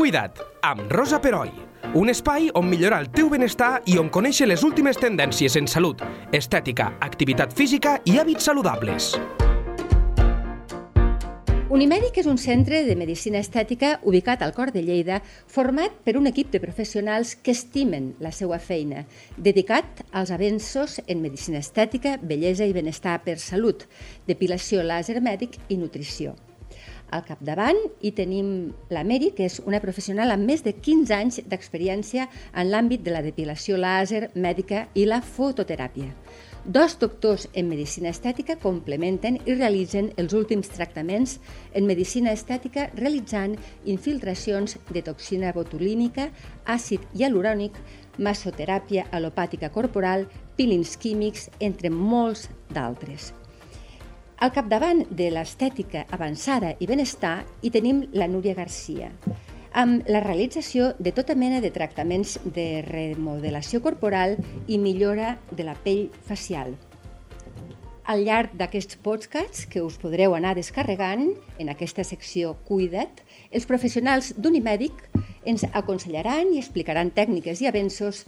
Cuida't, amb Rosa Peroi. Un espai on millorar el teu benestar i on conèixer les últimes tendències en salut, estètica, activitat física i hàbits saludables. Unimèdic és un centre de medicina estètica ubicat al cor de Lleida, format per un equip de professionals que estimen la seva feina, dedicat als avenços en medicina estètica, bellesa i benestar per salut, depilació làser mèdic i nutrició. Al capdavant hi tenim la Meri, que és una professional amb més de 15 anys d'experiència en l'àmbit de la depilació làser mèdica i la fototeràpia. Dos doctors en medicina estètica complementen i realitzen els últims tractaments en medicina estètica realitzant infiltracions de toxina botulínica, àcid hialurònic, masoteràpia alopàtica corporal, peelings químics, entre molts d'altres. Al capdavant de l'estètica avançada i benestar hi tenim la Núria Garcia, amb la realització de tota mena de tractaments de remodelació corporal i millora de la pell facial. Al llarg d'aquests podcasts que us podreu anar descarregant en aquesta secció Cuida't, els professionals d'Unimèdic ens aconsellaran i explicaran tècniques i avenços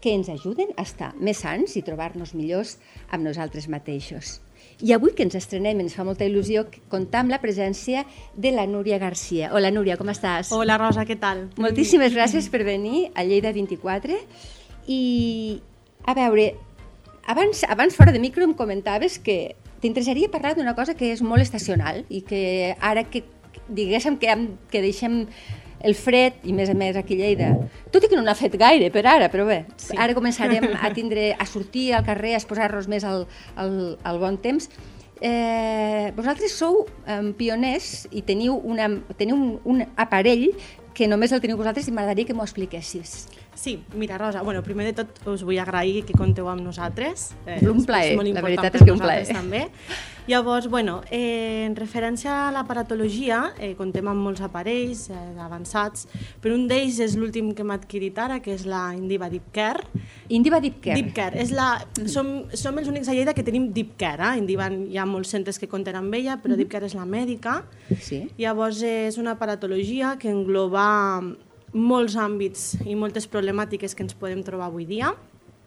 que ens ajuden a estar més sants i trobar-nos millors amb nosaltres mateixos. I avui que ens estrenem, ens fa molta il·lusió comptar amb la presència de la Núria Garcia. Hola Núria, com estàs? Hola Rosa, què tal? Moltíssimes gràcies per venir a Lleida 24 i a veure, abans, abans fora de micro em comentaves que t'interessaria parlar d'una cosa que és molt estacional i que ara que diguéssim que, que deixem el fred, i més a més aquí a Lleida, tot i que no n'ha fet gaire per ara, però bé, sí. ara començarem a tindre, a sortir al carrer, a exposar-nos més al, al, al bon temps. Eh, vosaltres sou eh, pioners i teniu, una, teniu un, un aparell que només el teniu vosaltres i m'agradaria que m'ho expliquessis. Sí, mira, Rosa, bueno, primer de tot us vull agrair que conteu amb nosaltres. Eh, un plaer, la veritat és que un plaer. També. Llavors, bueno, eh, en referència a l'aparatologia, eh, contem amb molts aparells eh, avançats, però un d'ells és l'últim que hem adquirit ara, que és la Indiva Deep Care. Indiva Deep Care? Deep Care. És la, mm. som, som els únics a Lleida que tenim Deep Care. Eh? Indiva hi ha molts centres que compten amb ella, però mm -hmm. Deep Care és la mèdica. Sí. Llavors, eh, és una aparatologia que engloba molts àmbits i moltes problemàtiques que ens podem trobar avui dia.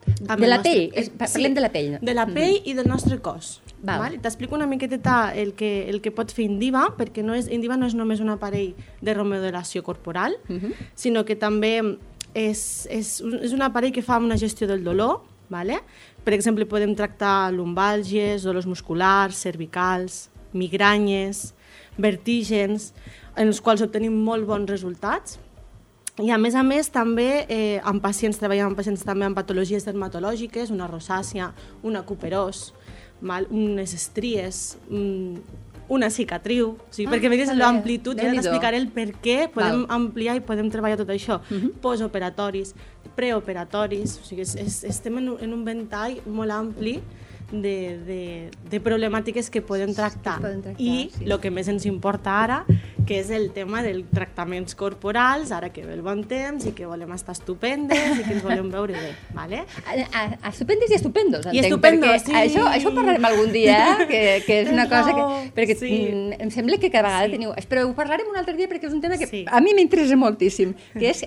De la nostre... pell? Es, parlem sí, de la pell. No? De la pell mm -hmm. i del nostre cos. Val. Val? T'explico una miqueta el que, el que pot fer Indiva, perquè no és, Indiva no és només un aparell de remodelació corporal, mm -hmm. sinó que també és, és, és un aparell que fa una gestió del dolor, vale? per exemple, podem tractar lumbàlgies, dolors musculars, cervicals, migranyes, vertígens, en els quals obtenim molt bons resultats, i a més a més també eh, amb pacients, treballem amb pacients també amb patologies dermatològiques, una rosàcia, una cuperós, mal, unes estries, una cicatriu, o sigui, ah, perquè veies l'amplitud, ja t'explicaré el per què podem Val. ampliar i podem treballar tot això. Uh mhm. -huh. Postoperatoris, preoperatoris, o sigui, és, és, estem en un, en un ventall molt ampli de, de, de problemàtiques que podem tractar. Que tractar I el sí. que més ens importa ara que és el tema dels tractaments corporals, ara que ve el bon temps i que volem estar estupendes i que ens volem veure bé, ¿vale? A, a, a estupendes i estupendos, entenc, I estupendos, sí. Això, això parlarem algun dia, eh? que, que és una no, cosa que... Perquè sí. em sembla que cada vegada sí. teniu... Però ho parlarem un altre dia perquè és un tema que sí. a mi m'interessa moltíssim, que és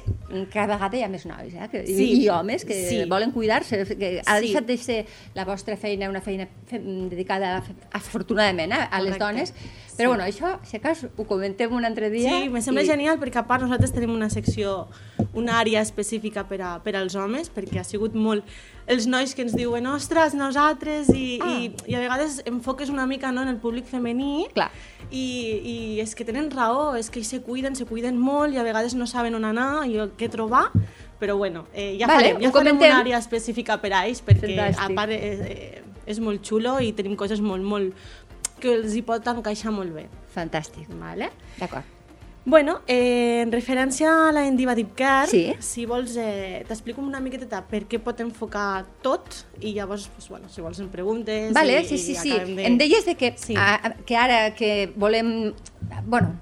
cada vegada hi ha més nois, eh? Que, sí. i, i homes que sí. volen cuidar-se, que ha sí. deixat de ser la vostra feina una feina dedicada, afortunadament, eh? a les Correcte. dones, però bueno, això, si cas, ho comentem un altre dia. Sí, me sembla i... genial perquè a part nosaltres tenim una secció, una àrea específica per, a, per als homes, perquè ha sigut molt els nois que ens diuen ostres, nosaltres, i, ah. i, i a vegades enfoques una mica no, en el públic femení Clar. I, i és que tenen raó, és que se cuiden, se cuiden molt i a vegades no saben on anar i què trobar, però bueno, eh, ja vale, farem, ja farem una àrea específica per a ells perquè Fantàstic. a part eh, eh, és molt xulo i tenim coses molt, molt, que els hi pot encaixar molt bé. Fantàstic. Vale? D'acord. Bueno, eh, en referència a la Endiva Deep Care, sí. si vols, eh, t'explico una miqueta per què pot enfocar tot i llavors, pues, bueno, si vols em preguntes... Vale, i, sí, sí, i sí. De... Em deies de que, sí. a, que ara que volem... Bueno,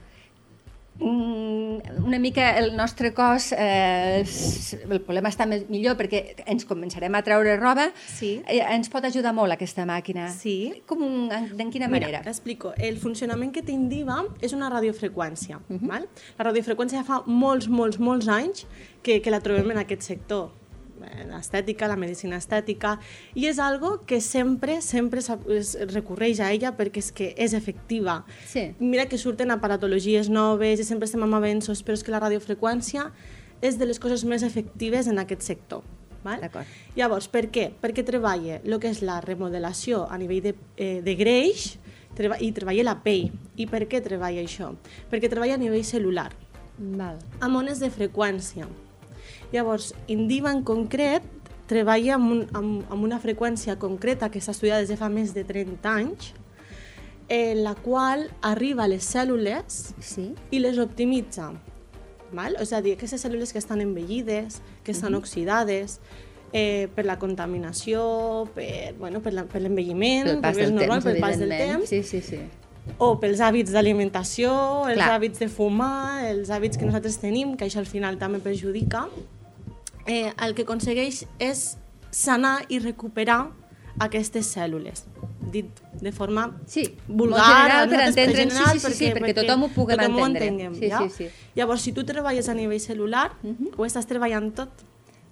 una mica el nostre cos, eh, el problema està millor perquè ens començarem a treure roba, sí. eh, ens pot ajudar molt aquesta màquina. Sí. Com, en quina manera? Mira, t'explico. El funcionament que té Indiva és una radiofreqüència. Uh -huh. val? La radiofreqüència fa molts, molts, molts anys que, que la trobem en aquest sector l'estètica, la medicina estètica, i és algo que sempre, sempre es recorreix a ella perquè és que és efectiva. Sí. Mira que surten aparatologies noves i sempre estem amb avenços, però és que la radiofreqüència és de les coses més efectives en aquest sector. Val? Llavors, per què? Perquè treballa el que és la remodelació a nivell de, eh, de greix treba, i treballa la pell. I per què treballa això? Perquè treballa a nivell celular. Val. Amb ones de freqüència. Llavors, Indiva en concret treballa amb, un, amb, amb una freqüència concreta que s'ha estudiat des de fa més de 30 anys, en la qual arriba a les cèl·lules sí. i les optimitza. Val? És a dir, aquestes cèl·lules que estan envellides, que estan uh -huh. oxidades, eh, per la contaminació, per, bueno, per l'envelliment, pas del normal, temps, pel pas del temps, sí, sí, sí. o pels hàbits d'alimentació, els Clar. hàbits de fumar, els hàbits que nosaltres tenim, que això al final també perjudica, eh, el que aconsegueix és sanar i recuperar aquestes cèl·lules dit de forma sí, vulgar, general, per entendre, sí, sí, sí, sí, perquè, perquè tothom ho puguem tothom entendre. Ho entenguem, sí, ja? sí, sí. Llavors, si tu treballes a nivell celular, uh -huh. ho estàs treballant tot.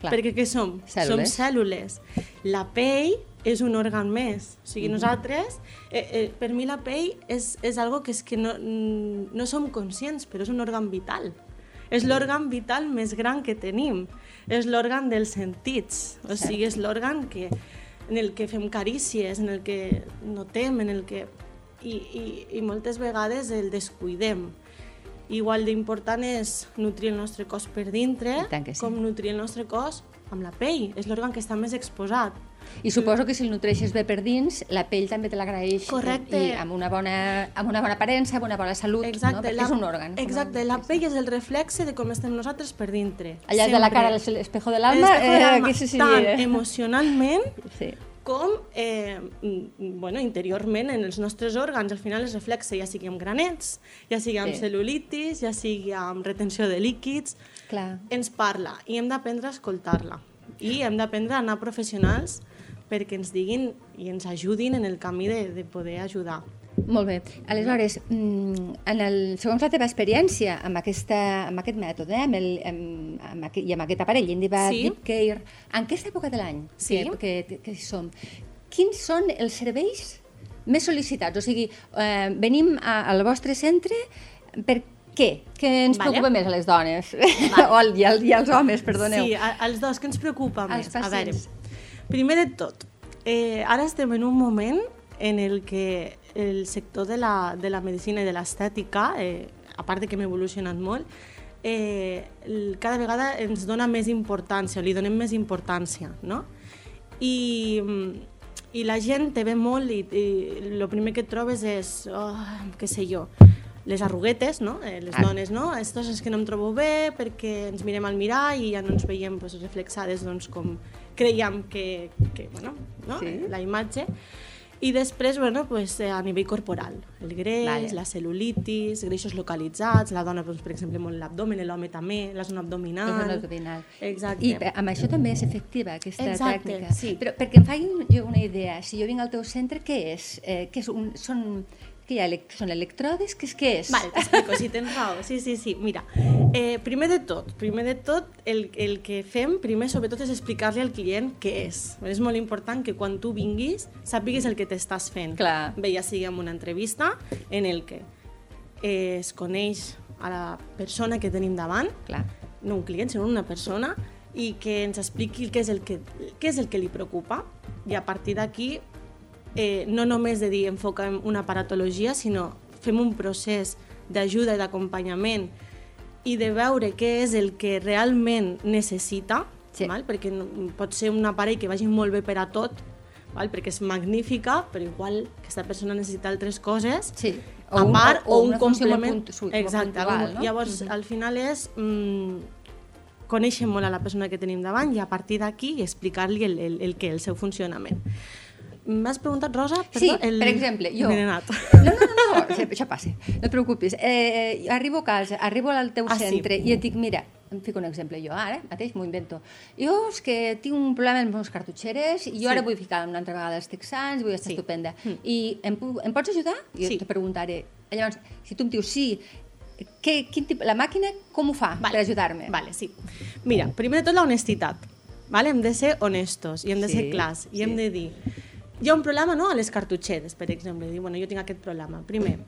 Clar. Perquè què som? Cèl·lules. Som cèl·lules. La pell és un òrgan més. O sigui, uh -huh. nosaltres, eh, eh, per mi la pell és, és algo que és que no, no som conscients, però és un òrgan vital. És l'òrgan vital més gran que tenim. És l'òrgan dels sentits. O sigui, és l'òrgan que, en el que fem carícies, en el que notem, en el que... I, i, i moltes vegades el descuidem. Igual d'important és nutrir el nostre cos per dintre, sí. com nutrir el nostre cos amb la pell. És l'òrgan que està més exposat. I suposo que si el nutreixes bé per dins, la pell també te l'agraeix. Correcte. I amb una bona, amb una bona aparença, amb una bona salut, exacte, no? perquè la, és un òrgan. Exacte, la pell és el reflexe de com estem nosaltres per dintre. Allà Sempre. de la cara, l'espejo de l'alma, eh, aquí sí, sí, tant emocionalment sí com eh, bueno, interiorment en els nostres òrgans. Al final es reflexa, ja sigui amb granets, ja sigui amb sí. cel·lulitis, ja sigui amb retenció de líquids. Clar. Ens parla i hem d'aprendre a escoltar-la. I hem d'aprendre a anar professionals perquè ens diguin i ens ajudin en el camí de, de poder ajudar. Molt bé. Aleshores, mm, en el, segons la teva experiència amb, aquesta, amb aquest mètode, eh, amb el, amb, amb aquest, i amb aquest aparell, Indiva sí. Deep Care, en aquesta època de l'any sí. que, que, que som, quins són els serveis més sol·licitats? O sigui, eh, venim a, al vostre centre per què? Què ens vale. preocupa més a les dones? Vale. o al, i, al, I als homes, perdoneu. Sí, a, als dos, que ens preocupa als més? Pacients. A veure, primer de tot, eh, ara estem en un moment en el que el sector de la, de la medicina i de l'estètica, eh, a part de que hem evolucionat molt, eh, cada vegada ens dona més importància, li donem més importància, no? I, i la gent te ve molt i, i el primer que et trobes és, oh, què sé jo, les arruguetes, no? Eh, les ah. dones, no? Estos és que no em trobo bé perquè ens mirem al mirall i ja no ens veiem pues, reflexades doncs, com creiem que, que bueno, no? Sí. la imatge. I després, bueno, pues, eh, a nivell corporal, el greix, Vale. la cel·lulitis, greixos localitzats, la dona, doncs, per exemple, molt l'abdomen, l'home també, la zona abdominal... La zona abdominal. Exacte. I amb això també és efectiva, aquesta Exacte, tècnica. sí. Però perquè em faci jo una idea, si jo vinc al teu centre, què és? Eh, què és un, són que hi ha, elec són electrodes? Què és? Què és? Vale, t'explico, si tens raó. Sí, sí, sí. Mira, eh, primer de tot, primer de tot, el, el que fem, primer, sobretot, és explicar-li al client què és. És molt important que quan tu vinguis sàpigues el que t'estàs fent. Clar. Bé, ja sigui en una entrevista en el que eh, es coneix a la persona que tenim davant, Clar. no un client, sinó una persona, i que ens expliqui què és el que, què és el que li preocupa i a partir d'aquí eh, no només de dir enfoquem una paratologia, sinó fem un procés d'ajuda i d'acompanyament i de veure què és el que realment necessita, Sí. val? perquè pot ser un aparell que vagi molt bé per a tot, val? perquè és magnífica, però igual aquesta persona necessita altres coses, Sí. a part, o, un funció molt complement. punt- Exacte, puntual, no? llavors Mhm. al final és mm, conèixer molt a la persona que tenim davant i a partir d'aquí explicar-li el, el, el que, el seu funcionament. M'has preguntat, Rosa? Perdó, sí, el... per exemple, jo... Mirenat. No, no, no, no, això passa, no et preocupis. Eh, arribo a casa, arribo al teu ah, centre sí. i et dic, mira, em fico un exemple jo ara, mateix m'ho invento. Jo és que tinc un problema amb les meves cartutxeres i jo sí. ara vull ficar una altra vegada els texans, vull estar sí. estupenda. Mm. I em, em pots ajudar? I sí. te preguntaré. Llavors, si tu em dius sí, que, quin tipus, la màquina com ho fa vale. per ajudar-me? Vale, sí. Mira, primer de tot la honestitat. Vale? Hem de ser honestos i hem de sí, ser clars i sí. hem de dir hi ha un problema no, a les cartutxeres, per exemple, dir, bueno, jo tinc aquest problema. Primer,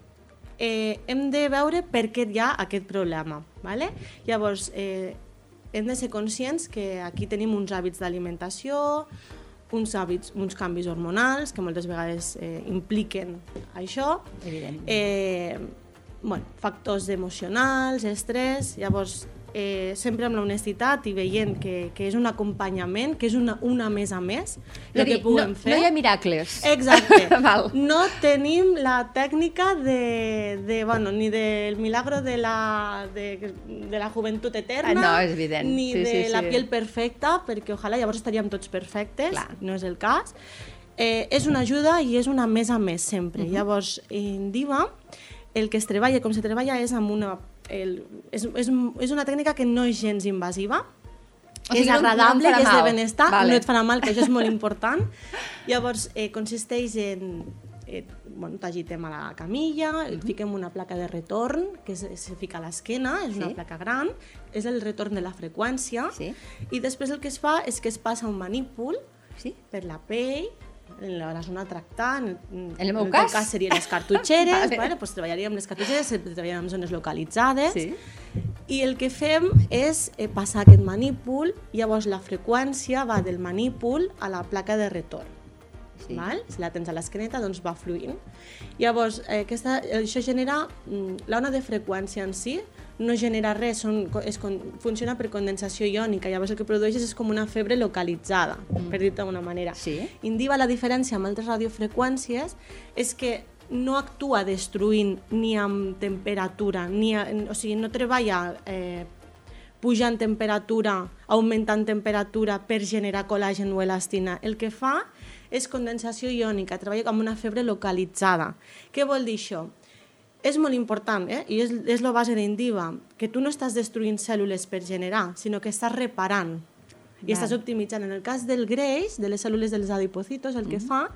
eh, hem de veure per què hi ha aquest problema. Vale? Llavors, eh, hem de ser conscients que aquí tenim uns hàbits d'alimentació, uns hàbits, uns canvis hormonals que moltes vegades eh, impliquen això. Evident. Eh, bueno, factors emocionals, estrès, llavors eh, sempre amb l'honestitat i veient que, que és un acompanyament, que és una, una més a més, el que puguem no, fer. No hi ha miracles. Exacte. no tenim la tècnica de, de, bueno, ni del milagro de la, de, de la joventut eterna, ah, no, és evident. ni sí, de sí, la sí. piel perfecta, perquè ojalà llavors estaríem tots perfectes, Clar. no és el cas. Eh, és una ajuda i és una més a més sempre. Uh mhm. -huh. Llavors, en Diva, el que es treballa, com se treballa, és amb una el, és, és, és una tècnica que no és gens invasiva, o sigui, és agradable no, és de benestar, vale. no et farà mal, que això és molt important. Llavors, eh, consisteix en... Eh, bueno, t'agitem a la camilla, uh -huh. fiquem una placa de retorn, que es, se fica a l'esquena, és sí. una placa gran, és el retorn de la freqüència, sí. i després el que es fa és que es passa un manípul sí. per la pell, en la zona tractant, en, el meu en cas? cas serien les cartutxeres, vale. bueno, pues treballaríem les cartutxeres, treballaríem en zones localitzades, sí. i el que fem és eh, passar aquest manípul, llavors la freqüència va del manípul a la placa de retorn. Sí. Val? Si la tens a l'esqueneta, doncs va fluint. Llavors, eh, aquesta, això genera mm, l'ona de freqüència en si, no genera res, són, és, funciona per condensació iònica, llavors el que produeixes és com una febre localitzada, mm. per dir-ho d'una manera. Sí. Indiva la diferència amb altres radiofreqüències és que no actua destruint ni amb temperatura, ni a, o sigui, no treballa eh, pujant temperatura, augmentant temperatura per generar col·làgen o elastina. El que fa és condensació iònica, treballa com una febre localitzada. Què vol dir això? És molt important, eh? i és, és la base d'Indiva, que tu no estàs destruint cèl·lules per generar, sinó que estàs reparant i estàs optimitzant. En el cas del greix, de les cèl·lules dels adipocitos, el que mm -hmm. fa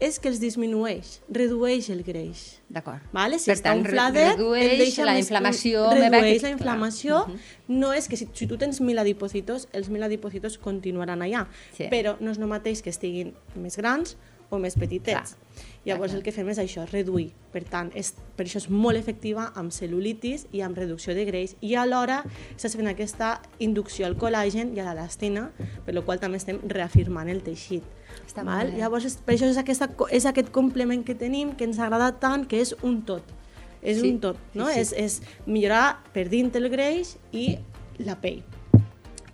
és que els disminueix, redueix el greix. D'acord. Vale? Si per està tant, infladet, redueix deixa la inflamació. Redueix la inflamació. Uh -huh. No és que si, si tu tens mil adipocitos, els mil adipocitos continuaran allà. Sí. Però no és el mateix que estiguin més grans o més petitets. Clar. Llavors el que fem és això, reduir. Per tant, és, per això és molt efectiva amb cel·lulitis i amb reducció de greix i alhora estàs fent aquesta inducció al col·làgen i a l'elastina, per la qual també estem reafirmant el teixit. Està val? Llavors, per això és, aquesta, és aquest complement que tenim, que ens agrada tant, que és un tot. És sí, un tot, no? Sí, sí. És, és millorar per dins el greix i la pell.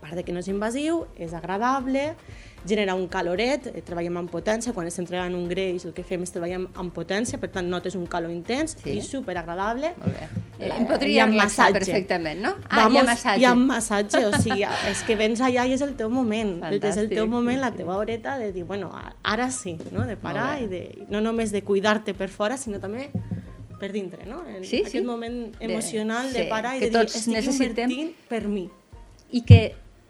Part de que no és invasiu, és agradable, genera un caloret, eh, treballem amb potència, quan estem treballant un greix el que fem és treballar amb potència, per tant notes un calor intens sí. i superagradable. Molt bé. Eh, em podria massatge perfectament, no? Ah, Vamos, hi ha massatge. Hi ha massatge, o sigui, és que vens allà i és el teu moment, Fantàstic. és el teu moment, la teva horeta de dir, bueno, ara sí, no? de parar i de, no només de cuidar-te per fora, sinó també per dintre, no? En sí, aquest sí. moment emocional de, de parar i de dir, estic necessitem... invertint per mi. I que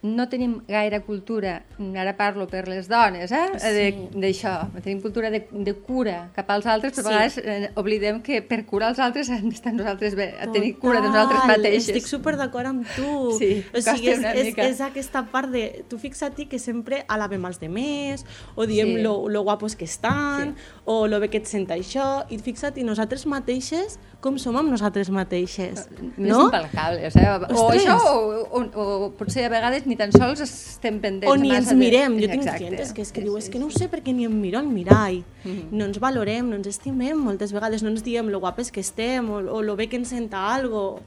no tenim gaire cultura, ara parlo per les dones, eh? Sí. d'això, tenim cultura de, de cura cap als altres, però sí. a vegades eh, oblidem que per curar els altres hem d'estar nosaltres bé, a tenir cura de nosaltres mateixes. Estic super d'acord amb tu. Sí, o sigui, és, és, és aquesta part de... Tu fixa't que sempre alabem els demés, o diem sí. lo, lo guapos que estan, sí. o lo bé que et sent això, i fixa't, i nosaltres mateixes com som amb nosaltres mateixes. No? impalcables, eh? O això, o, o, o, potser a vegades ni tan sols estem pendents. O ni ens mirem. De... Jo tinc clientes que, és que diu, és que no sé per què ni em miro al mirall. Mm -hmm. No ens valorem, no ens estimem, moltes vegades no ens diem lo guapes que estem o, o lo bé que ens senta algo.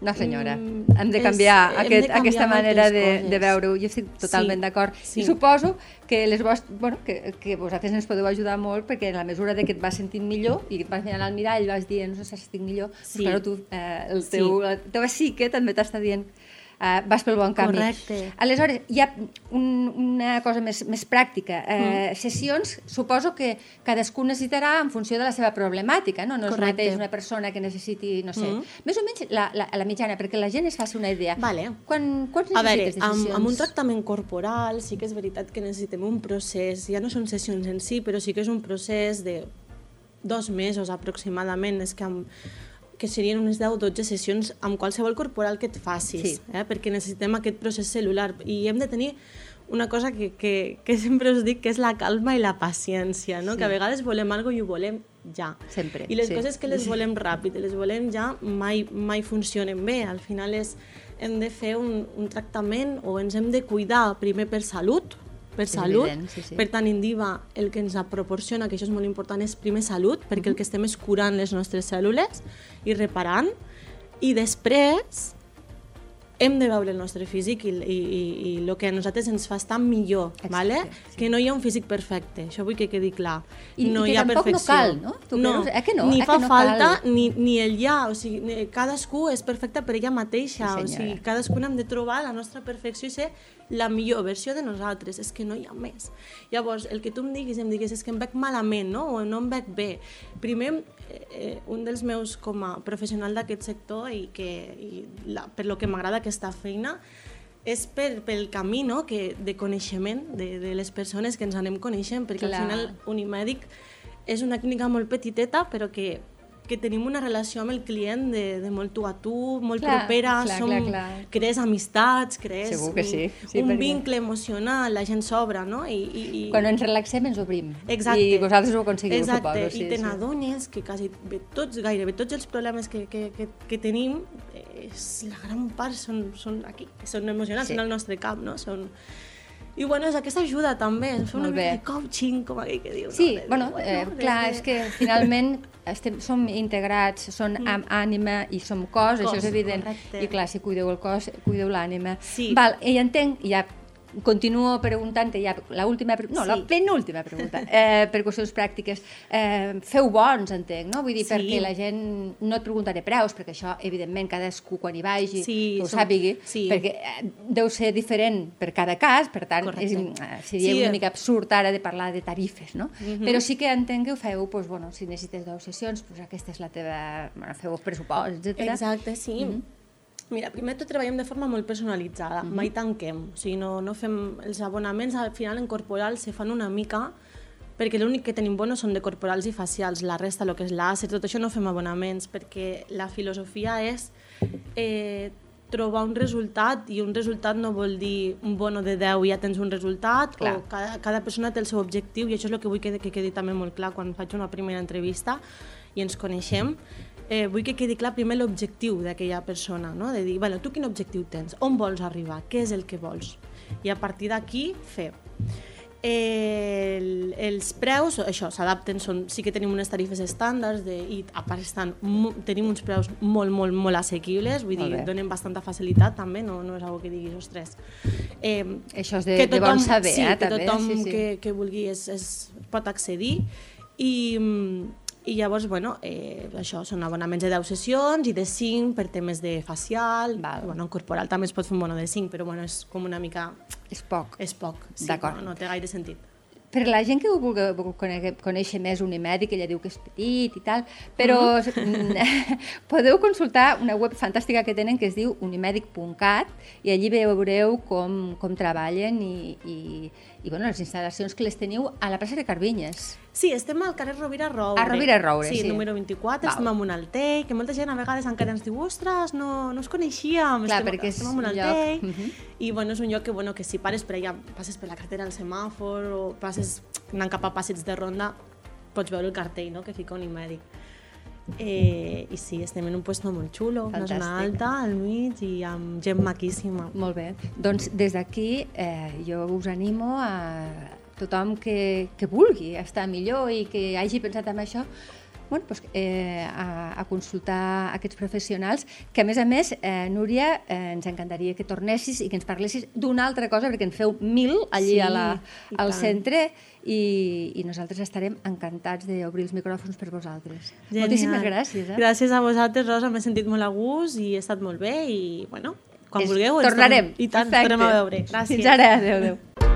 No, senyora, mm, hem de canviar, és, aquest, hem de canviar aquesta manera de, de veure-ho. Jo estic totalment sí, d'acord. Sí. I suposo que, les vos, bueno, que, que vosaltres ens podeu ajudar molt perquè en la mesura de que et vas sentint millor i et vas mirant al mirall i vas dient, no sé si estic millor, sí. però tu, eh, el teu, sí. la teva psique també t'està dient uh, vas pel bon camí. Correcte. Aleshores, hi ha un, una cosa més, més pràctica. Uh, mm. Sessions, suposo que cadascú necessitarà en funció de la seva problemàtica, no? No és Correcte. mateix una persona que necessiti, no sé, Mm. més o menys la, la, la mitjana, perquè la gent es faci una idea. Vale. Quan, quants A veure, necessites de amb, sessions? amb un tractament corporal sí que és veritat que necessitem un procés, ja no són sessions en si, però sí que és un procés de dos mesos aproximadament, és que, amb, que serien unes 10 o 12 sessions amb qualsevol corporal que et facis, Sí. eh? perquè necessitem aquest procés celular i hem de tenir una cosa que, que, que sempre us dic que és la calma i la paciència, no? Sí. que a vegades volem alguna i ho volem ja. Sempre, I les sí. coses que les volem ràpid i les volem ja mai, mai funcionen bé. Al final és, hem de fer un, un tractament o ens hem de cuidar primer per salut, per salut. evident, sí, sí. Per tant, Indiva el que ens proporciona, que això és molt important, és primer salut, perquè el que estem és curant les nostres cèl·lules i reparant, i després hem de veure el nostre físic i, i, i, i el que a nosaltres ens fa estar millor, Exacte, vale? sí. que no hi ha un físic perfecte, això vull que quedi clar. I- no i que hi ha tampoc no perfecció. cal, no? Tu no, creus? Eh que no? ni Eh fa que no falta cal? ni, ni el ja, o sigui, cadascú és perfecte per ella mateixa, Sí, o sigui, cadascun hem de trobar la nostra perfecció i ser la millor versió de nosaltres, és que no hi ha més. Llavors, el que tu em diguis, em diguis, és que em veig malament, no? o no em veig bé. Primer, eh, un dels meus com a professional d'aquest sector i, que, i la, per lo que m'agrada aquesta feina és per, pel camí no? que, de coneixement de, de les persones que ens anem coneixent, perquè Clar. al final Unimèdic és una clínica molt petiteta, però que que tenim una relació amb el client de, de molt tu a tu, molt Clar, propera, clar, som, clar, clar. crees amistats, crees Segur que sí, un, sí, un perquè- vincle emocional, la gent s'obre, no? I, i, i... Quan ens relaxem ens obrim. Exacte. I vosaltres ho aconseguiu, Exacte. suposo. Sí, I te sí. n'adones que quasi bé, tots, gairebé tots els problemes que, que, que, que tenim, és, la gran part són, són aquí, són emocionals, Sí. sí. són al nostre cap, no? Són... I bueno, és aquesta ajuda també, és fer una mica de coaching, com aquell que diu. Sí, no? Bueno, eh, clar, és que finalment estem, som integrats, són amb ànima i som cos, això Cos, és evident. correcte. I clar, si cuideu el cos, cuideu l'ànima. Sí. Val, i entenc, ja continuo preguntant-te ja l'última, no, Sí. la penúltima pregunta, eh, per qüestions pràctiques. Eh, feu bons, entenc, no? Vull dir, Sí. perquè la gent, no et preguntaré preus, perquè això, evidentment, cadascú quan hi vagi, Sí, que ho som- sàpigui, sí. perquè eh, deu ser diferent per cada cas, per tant, és, Correcte. eh, seria Sí, una eh. mica absurd ara de parlar de tarifes, no? Mhm. Però sí que entenc que ho feu, doncs, bueno, si necessites 10 sessions, doncs aquesta és la teva... Bueno, feu pressupost, etc. Exacte, sí. Mira, primer tot treballem de forma molt personalitzada, mai tanquem, o sigui, no, no fem els abonaments, al final en corporal se fan una mica, perquè l'únic que tenim bonos són de corporals i facials, la resta, el que és l'àcer, tot això no fem abonaments, perquè la filosofia és eh, trobar un resultat i un resultat no vol dir un bono de 10 i ja tens un resultat Clar. o cada, cada persona té el seu objectiu i això és el que vull que, que quedi també molt clar quan faig una primera entrevista i ens coneixem eh, vull que quedi clar primer l'objectiu d'aquella persona, no? de dir, bueno, tu quin objectiu tens? On vols arribar? Què és el que vols? I a partir d'aquí fer. Eh, el, els preus, això, s'adapten, sí que tenim unes tarifes estàndards de, i a part estan, tenim uns preus molt, molt, molt assequibles, vull Molt dir, bé. donen bastanta facilitat també, no, no és algo que diguis, ostres. Eh, Això és de, de bon saber, sí, eh, que també. tothom sí, sí. Que, que vulgui és, és, pot accedir i, mm, i llavors, bueno, eh, això són abonaments de 10 sessions i de 5 per temes de facial, Val. bueno, en corporal també es pot fer un bono de 5, però bueno, és com una mica... És poc. és poc, sí, no, no té gaire sentit. Per la gent que ho vulgui conèixer, més Unimèdic, ella diu que és petit i tal, però mm, podeu consultar una web fantàstica que tenen que es diu unimèdic.cat i allí veureu com, com treballen i, i, i bueno, les instal·lacions que les teniu a la plaça de Carvinyes. Sí, estem al carrer Rovira Roure. A Rovira Roure, sí. sí. número 24, Val. estem en un altell, que molta gent a vegades encara ens diu ostres, no, no us coneixíem, Clar, estem, perquè estem un un lloc, altell, mhm. i bueno, és un lloc que, bueno, que si pares per allà, passes per la carretera al semàfor o passes anant cap a passeig de ronda, pots veure el cartell no? que fica un mèdic. Eh, I sí, estem en un puesto molt xulo, una zona Fantàstic. alta, al mig i amb gent maquíssima. Molt bé. Doncs des d'aquí eh, jo us animo a tothom que, que vulgui estar millor i que hagi pensat en això, bueno, doncs, eh, a, a consultar aquests professionals, que a més a més, eh, Núria, eh, ens encantaria que tornessis i que ens parlessis d'una altra cosa, perquè en feu mil allí Sí, a la, al tant. centre i, i nosaltres estarem encantats d'obrir els micròfons per vosaltres. Genial. Moltíssimes gràcies. Eh? Gràcies a vosaltres, Rosa, m'he sentit molt a gust i he estat molt bé i, bueno, Quan és, vulgueu. Tornarem. I tant, Perfecte. tornem a veure. Gràcies. Fins ara. Adéu, adéu.